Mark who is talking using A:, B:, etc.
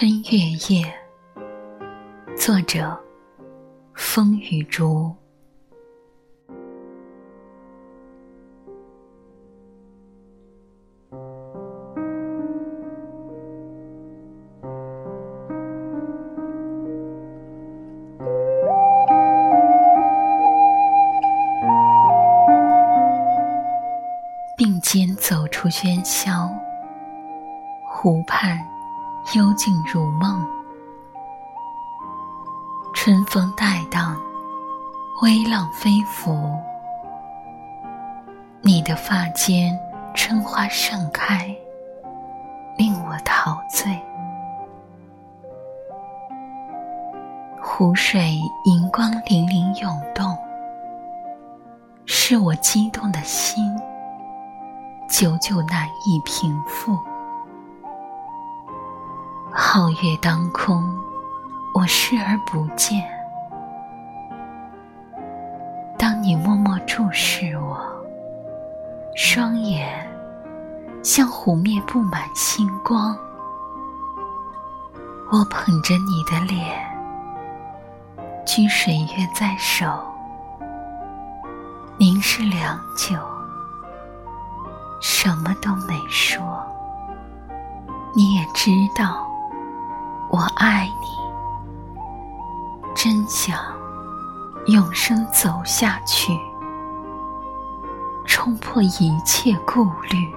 A: 春月夜，作者：风雨竹。并肩走出喧嚣，湖畔。幽静如梦，春风带荡，微浪飞拂。你的发间春花盛开，令我陶醉。湖水银光粼粼涌动，是我激动的心，久久难以平复。皓月当空，我视而不见。当你默默注视我，双眼像湖面布满星光。我捧着你的脸，掬水月在手，凝视良久，什么都没说。你也知道。我爱你，真想永生走下去，冲破一切顾虑。